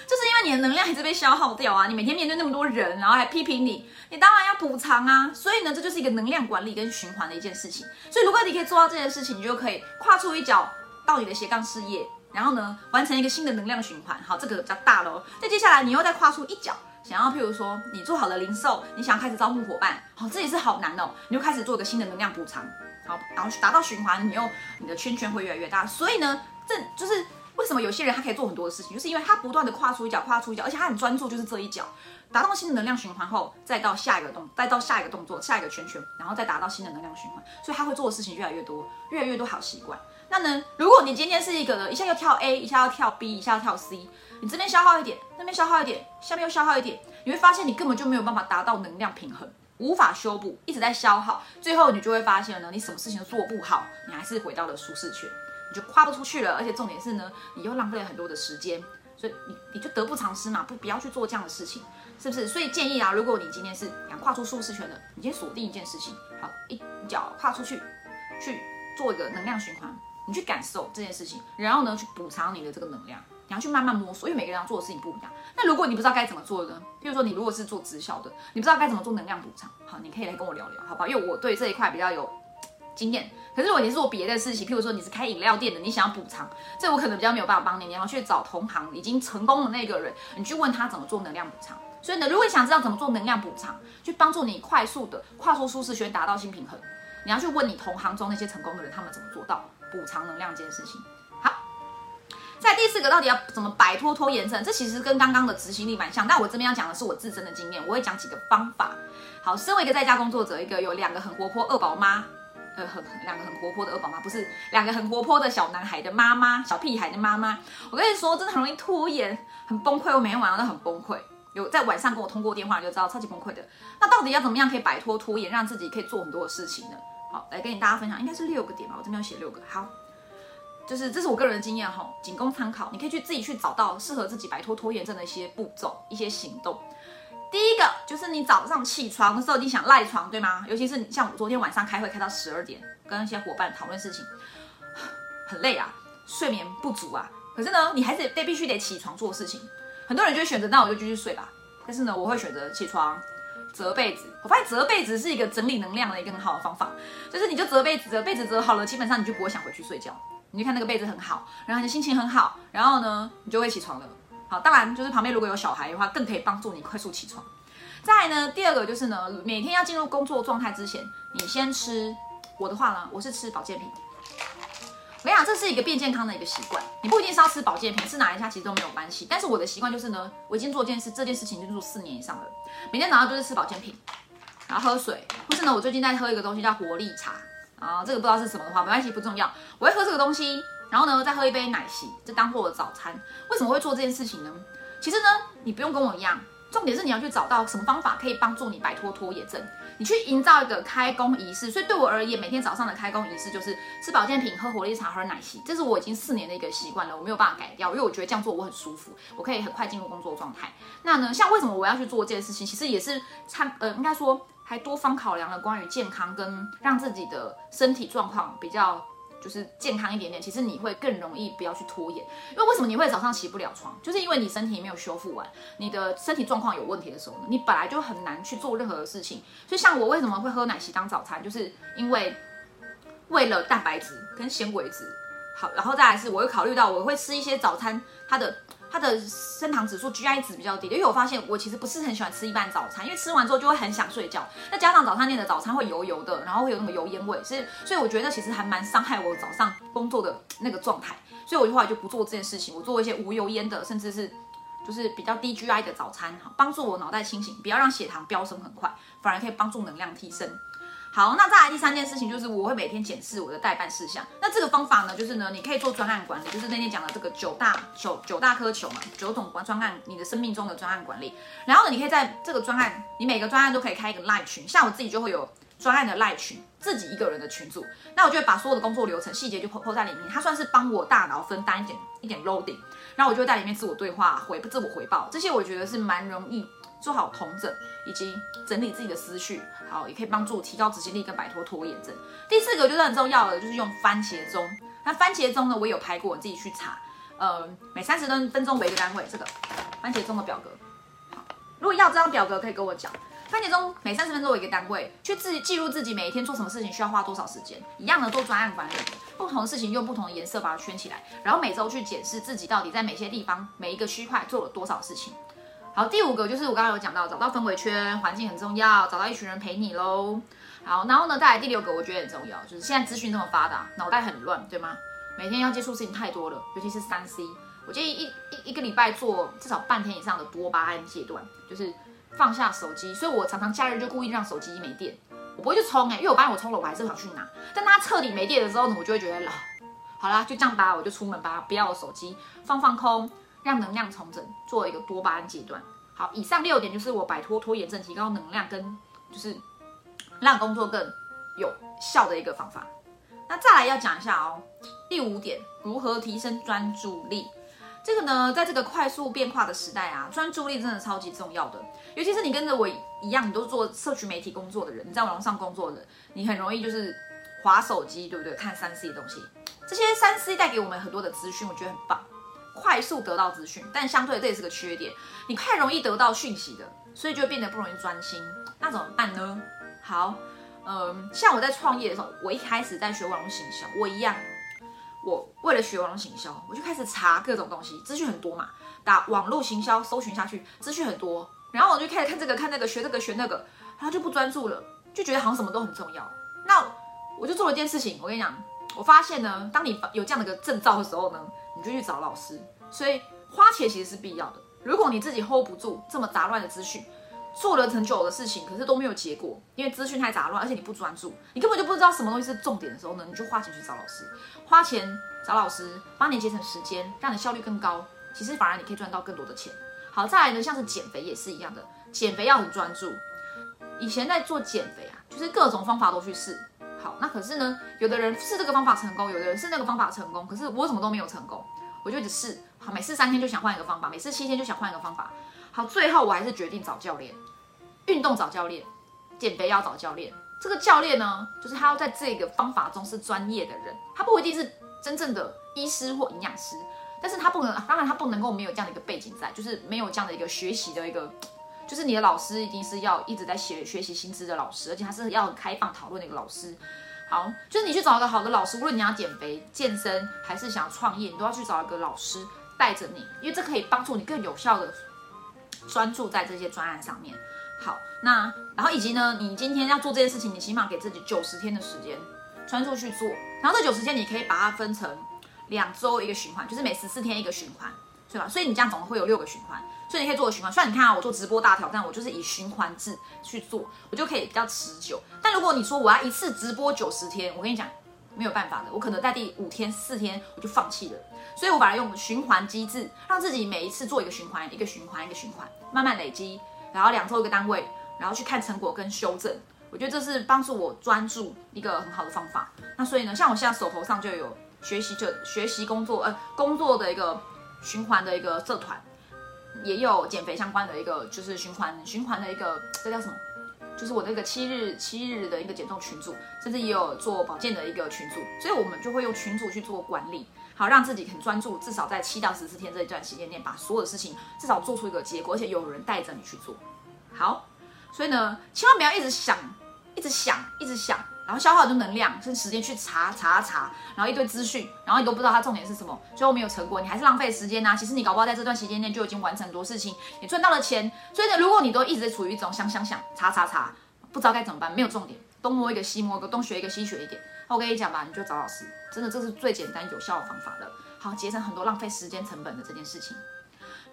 就是因为你的能量一直被消耗掉啊！你每天面对那么多人，然后还批评你，你当然要补偿啊！所以呢，这就是一个能量管理跟循环的一件事情。所以如果你可以做到这件事情，你就可以跨出一脚到你的斜杠事业，然后呢，完成一个新的能量循环。好，这个比较大喽。再接下来，你又再跨出一脚。想要，譬如说，你做好了零售，你想要开始招募伙伴，好，这也是好难哦。你就开始做一个新的能量补偿，好，然后达到循环，你又你的圈圈会越来越大。所以呢，这就是为什么有些人他可以做很多的事情，就是因为他不断的跨出一脚，跨出一脚，而且他很专注，就是这一脚，达到新的能量循环后，再到下一个动，再到下一个动作，下一个圈圈，然后再达到新的能量循环。所以他会做的事情越来越多，越来越多好习惯。那呢，如果你今天是一个一下要跳 A，一下要跳 B，一下要跳 C。你这边消耗一点，那边消耗一点，下面又消耗一点，你会发现你根本就没有办法达到能量平衡，无法修补，一直在消耗，最后你就会发现呢，你什么事情都做不好，你还是回到了舒适圈，你就跨不出去了，而且重点是呢，你又浪费了很多的时间，所以你你就得不偿失嘛，不不要去做这样的事情，是不是？所以建议啊，如果你今天是想跨出舒适圈的，你先锁定一件事情，好，一脚跨出去，去做一个能量循环，你去感受这件事情，然后呢，去补偿你的这个能量。你要去慢慢摸索，因为每个人要做的事情不一样。那如果你不知道该怎么做呢？比如说你如果是做直销的，你不知道该怎么做能量补偿，好，你可以来跟我聊聊，好不好？因为我对这一块比较有经验。可是如果你是做别的事情，譬如说你是开饮料店的，你想要补偿，这我可能比较没有办法帮你。你要去找同行已经成功的那个人，你去问他怎么做能量补偿。所以呢，如果你想知道怎么做能量补偿，去帮助你快速的跨出舒适圈，达到新平衡，你要去问你同行中那些成功的人，他们怎么做到补偿能量这件事情。好在第四个，到底要怎么摆脱拖延症？这其实跟刚刚的执行力蛮像，但我这边要讲的是我自身的经验，我会讲几个方法。好，身为一个在家工作者，一个有两个很活泼二宝妈，呃，很两个很活泼的二宝妈，不是两个很活泼的小男孩的妈妈，小屁孩的妈妈。我跟你说，真的很容易拖延，很崩溃。我每天晚上都很崩溃，有在晚上跟我通过电话，就知道超级崩溃的。那到底要怎么样可以摆脱拖延，让自己可以做很多的事情呢？好，来跟你大家分享，应该是六个点吧，我这边有写六个。好，就是这是我个人的经验哈，仅供参考，你可以去自己去找到适合自己摆脱拖延症的一些步骤、一些行动。第一个就是你早上起床的时候，你想赖床，对吗？尤其是像我昨天晚上开会开到十二点，跟一些伙伴讨论事情，很累啊，睡眠不足啊。可是呢，你还是得必须得起床做事情。很多人就会选择，那我就继续睡吧。但是呢，我会选择起床折被子。我发现折被子是一个整理能量的一个很好的方法，就是你就折被子，折被子折好了，基本上你就不会想回去睡觉。你就看那个被子很好，然后你心情很好，然后呢，你就会起床了。好，当然就是旁边如果有小孩的话，更可以帮助你快速起床。再呢，第二个就是呢，每天要进入工作状态之前，你先吃。我的话呢，我是吃保健品。我跟你讲，这是一个变健康的一个习惯。你不一定是要吃保健品，吃哪一家其实都没有关系。但是我的习惯就是呢，我已经做件事，这件事情已经做四年以上了。每天早上就是吃保健品，然后喝水，或是呢，我最近在喝一个东西叫活力茶啊，这个不知道是什么的话，没关系，不重要。我会喝这个东西，然后呢，再喝一杯奶昔，这当做我的早餐。为什么会做这件事情呢？其实呢，你不用跟我一样。重点是你要去找到什么方法可以帮助你摆脱拖延症，你去营造一个开工仪式。所以对我而言，每天早上的开工仪式就是吃保健品、喝活力茶、喝奶昔，这是我已经四年的一个习惯了，我没有办法改掉，因为我觉得这样做我很舒服，我可以很快进入工作状态。那呢，像为什么我要去做这件事情，其实也是参呃，应该说还多方考量了关于健康跟让自己的身体状况比较。就是健康一点点，其实你会更容易不要去拖延。因为为什么你会早上起不了床，就是因为你身体没有修复完，你的身体状况有问题的时候呢，你本来就很难去做任何的事情。所以像我为什么会喝奶昔当早餐，就是因为为了蛋白质跟纤维质。好，然后再来是我会考虑到我会吃一些早餐，它的。它的升糖指数 GI 值比较低的，因为我发现我其实不是很喜欢吃一般早餐，因为吃完之后就会很想睡觉。再加上早餐店的早餐会油油的，然后会有那么油烟味，所以所以我觉得其实还蛮伤害我早上工作的那个状态。所以我后来就不做这件事情，我做一些无油烟的，甚至是就是比较低 GI 的早餐，哈，帮助我脑袋清醒，不要让血糖飙升很快，反而可以帮助能量提升。好，那再来第三件事情就是我会每天检视我的代办事项。那这个方法呢，就是呢，你可以做专案管理，就是那天讲的这个九大九九大苛求嘛，九种专专案，你的生命中的专案管理。然后呢，你可以在这个专案，你每个专案都可以开一个赖群，像我自己就会有专案的赖群，自己一个人的群组。那我就会把所有的工作流程细节就抛抛在里面，它算是帮我大脑分担一点一点 loading。然后我就会在里面自我对话回自我回报，这些我觉得是蛮容易。做好同整以及整理自己的思绪，好，也可以帮助提高执行力跟摆脱拖延症。第四个就是很重要的，就是用番茄钟。那番茄钟呢，我有拍过，你自己去查。呃，每三十分分钟为一个单位，这个番茄钟的表格。好，如果要这张表格，可以跟我讲。番茄钟每三十分钟为一个单位，去自记录自己每一天做什么事情需要花多少时间。一样的做专案管理，不同的事情用不同的颜色把它圈起来，然后每周去检视自己到底在每些地方每一个区块做了多少事情。好，第五个就是我刚刚有讲到，找到氛围圈，环境很重要，找到一群人陪你喽。好，然后呢，再来第六个，我觉得很重要，就是现在资讯这么发达，脑袋很乱，对吗？每天要接触事情太多了，尤其是三 C。我建议一一一个礼拜做至少半天以上的多巴胺阶段，就是放下手机。所以我常常假日就故意让手机没电，我不会去充哎，因为我发现我充了，我还是想去拿。但它彻底没电的时候呢，我就会觉得了，好啦，就这样吧，我就出门吧，不要手机，放放空。让能量重整，做一个多巴胺阶段。好，以上六点就是我摆脱拖延症、提高能量跟就是让工作更有效的一个方法。那再来要讲一下哦，第五点，如何提升专注力？这个呢，在这个快速变化的时代啊，专注力真的超级重要的。尤其是你跟着我一样，你都是做社区媒体工作的人，你在网络上工作的，你很容易就是划手机，对不对？看三 C 的东西，这些三 C 带给我们很多的资讯，我觉得很棒。快速得到资讯，但相对这也是个缺点，你太容易得到讯息的，所以就变得不容易专心。那怎么办呢？好，嗯，像我在创业的时候，我一开始在学网络行销，我一样，我为了学网络行销，我就开始查各种东西，资讯很多嘛，打网络行销搜寻下去，资讯很多，然后我就开始看这个看那个，学这个学那个，然后就不专注了，就觉得好像什么都很重要。那我就做了一件事情，我跟你讲，我发现呢，当你有这样的个证照的时候呢。你就去找老师，所以花钱其实是必要的。如果你自己 hold 不住这么杂乱的资讯，做了很久的事情，可是都没有结果，因为资讯太杂乱，而且你不专注，你根本就不知道什么东西是重点的时候呢，你就花钱去找老师，花钱找老师，帮你节省时间，让你效率更高。其实反而你可以赚到更多的钱。好，再来呢，像是减肥也是一样的，减肥要很专注。以前在做减肥啊，就是各种方法都去试，好，那可是呢，有的人是这个方法成功，有的人是那个方法成功，可是我怎么都没有成功，我就一直试，好，每次三天就想换一个方法，每次七天就想换一个方法，好，最后我还是决定找教练，运动找教练，减肥要找教练。这个教练呢，就是他要在这个方法中是专业的人，他不一定是真正的医师或营养师，但是他不能，当然他不能够没有这样的一个背景在，就是没有这样的一个学习的一个。就是你的老师一定是要一直在学学习新知的老师，而且他是要很开放讨论的一个老师。好，就是你去找一个好的老师，无论你要减肥、健身还是想要创业，你都要去找一个老师带着你，因为这可以帮助你更有效的专注在这些专案上面。好，那然后以及呢，你今天要做这件事情，你起码给自己九十天的时间专注去做，然后这九十天你可以把它分成两周一个循环，就是每十四天一个循环。对吧？所以你这样总会有六个循环，所以你可以做个循环。虽然你看啊，我做直播大挑战，我就是以循环制去做，我就可以比较持久。但如果你说我要一次直播九十天，我跟你讲没有办法的，我可能在第五天、四天我就放弃了。所以我把它用循环机制，让自己每一次做一个循环，一个循环，一个循环，慢慢累积，然后两周一个单位，然后去看成果跟修正。我觉得这是帮助我专注一个很好的方法。那所以呢，像我现在手头上就有学习就学习工作呃工作的一个。循环的一个社团，也有减肥相关的一个，就是循环循环的一个，这叫什么？就是我的一个七日七日的一个减重群组，甚至也有做保健的一个群组，所以我们就会用群组去做管理，好让自己很专注，至少在七到十四天这一段时间内，把所有的事情至少做出一个结果，而且有人带着你去做。好，所以呢，千万不要一直想，一直想，一直想。然后消耗很多能量，是时间去查查查，然后一堆资讯，然后你都不知道它重点是什么，最后没有成果，你还是浪费时间呐。其实你搞不好在这段时间内就已经完成很多事情，也赚到了钱。所以呢，如果你都一直处于一种想想想、查查查，不知道该怎么办，没有重点，东摸一个西摸一个，东学一个西学一点，我跟你讲吧，你就找老师，真的这是最简单有效的方法了，好节省很多浪费时间成本的这件事情。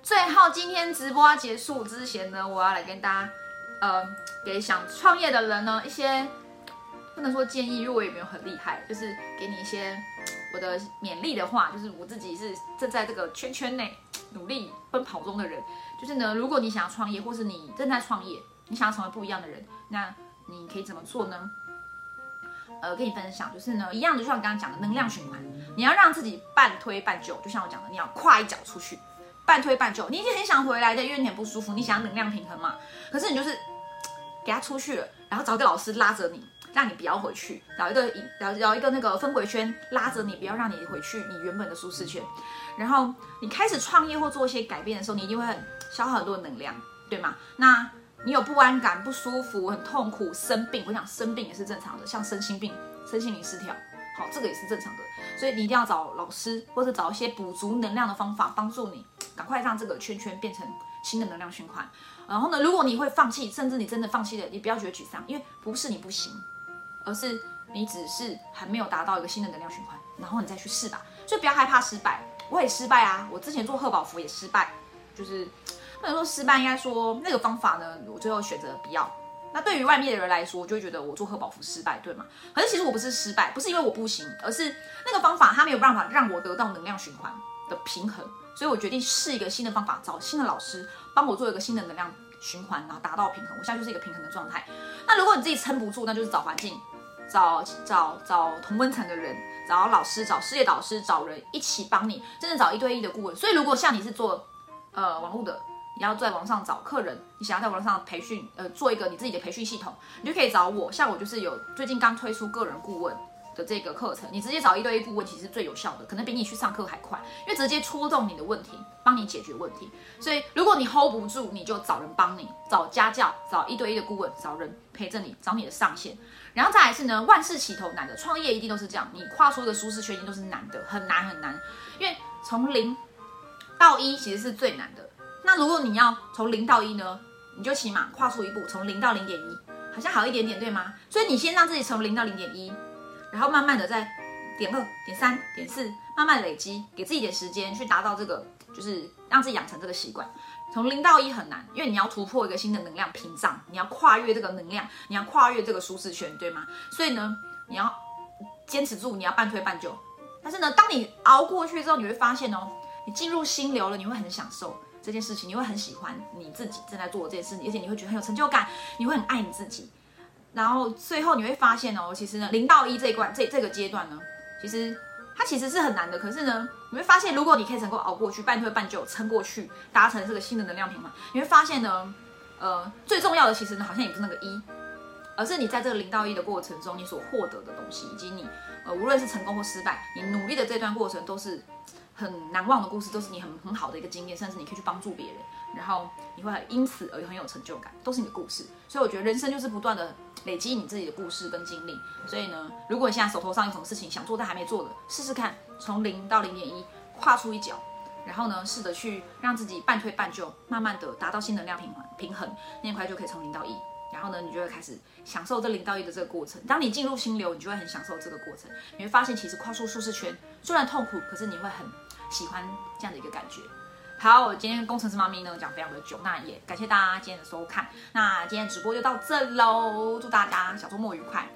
最后，今天直播结束之前呢，我要来跟大家，呃，给想创业的人呢一些。不能说建议，因为我也没有很厉害，就是给你一些 我的勉励的话，就是我自己是正在这个圈圈内努力奔跑中的人。就是呢，如果你想要创业，或是你正在创业，你想要成为不一样的人，那你可以怎么做呢？呃，跟你分享，就是呢，一样的，就像我刚刚讲的能量循环，你要让自己半推半就，就像我讲的，你要跨一脚出去，半推半就。你已经很想回来的，因为你很不舒服，你想要能量平衡嘛。可是你就是 给他出去了，然后找个老师拉着你。让你不要回去，找一个找找一个那个分轨圈拉着你，不要让你回去你原本的舒适圈。然后你开始创业或做一些改变的时候，你一定会很消耗很多能量，对吗？那你有不安感、不舒服、很痛苦、生病，我想生病也是正常的，像身心病、身心灵失调，好，这个也是正常的。所以你一定要找老师，或者找一些补足能量的方法，帮助你赶快让这个圈圈变成新的能量循环。然后呢，如果你会放弃，甚至你真的放弃了，你不要觉得沮丧，因为不是你不行。而是你只是还没有达到一个新的能量循环，然后你再去试吧。所以不要害怕失败，我也失败啊。我之前做贺宝福也失败，就是不能说失败，应该说那个方法呢，我最后选择不要。那对于外面的人来说，我就会觉得我做贺宝福失败，对吗？可是其实我不是失败，不是因为我不行，而是那个方法它没有办法让我得到能量循环的平衡，所以我决定试一个新的方法，找新的老师帮我做一个新的能量循环，然后达到平衡。我现在就是一个平衡的状态。那如果你自己撑不住，那就是找环境。找找找同温层的人，找老师，找事业导师，找人一起帮你，真的找一对一的顾问。所以，如果像你是做呃网络的，你要在网上找客人，你想要在网上培训，呃，做一个你自己的培训系统，你就可以找我。像我就是有最近刚推出个人顾问的这个课程，你直接找一对一顾问，其实最有效的，可能比你去上课还快，因为直接戳中你的问题，帮你解决问题。所以，如果你 hold 不住，你就找人帮你，找家教，找一对一的顾问，找人陪着你，找你的上线。然后再来是呢，万事起头难的，创业一定都是这样，你跨出的舒适圈一定都是难的，很难很难，因为从零到一其实是最难的。那如果你要从零到一呢，你就起码跨出一步，从零到零点一，好像好一点点，对吗？所以你先让自己从零到零点一，然后慢慢的再点二、点三、点四，慢慢累积，给自己点时间去达到这个，就是让自己养成这个习惯。从零到一很难，因为你要突破一个新的能量屏障，你要跨越这个能量，你要跨越这个舒适圈，对吗？所以呢，你要坚持住，你要半推半就。但是呢，当你熬过去之后，你会发现哦，你进入心流了，你会很享受这件事情，你会很喜欢你自己正在做这件事情，而且你会觉得很有成就感，你会很爱你自己。然后最后你会发现哦，其实呢，零到一这一关这这个阶段呢，其实它其实是很难的。可是呢，你会发现，如果你可以成功熬过去，半推半就撑过去，达成这个新的能量平衡，你会发现呢，呃，最重要的其实呢，好像也不是那个一，而是你在这个零到一的过程中，你所获得的东西，以及你呃，无论是成功或失败，你努力的这段过程都是很难忘的故事，都是你很很好的一个经验，甚至你可以去帮助别人，然后你会因此而很有成就感，都是你的故事。所以我觉得人生就是不断的累积你自己的故事跟经历。所以呢，如果你现在手头上有什么事情想做但还没做的，试试看从零到零点一跨出一脚，然后呢，试着去让自己半推半就，慢慢的达到新能量平衡平衡，那很快就可以从零到一。然后呢，你就会开始享受这零到一的这个过程。当你进入心流，你就会很享受这个过程。你会发现，其实跨出舒适圈虽然痛苦，可是你会很喜欢这样的一个感觉。好，我今天工程师妈咪呢讲非常的久，那也感谢大家今天的收看。那今天直播就到这喽，祝大家小周末愉快。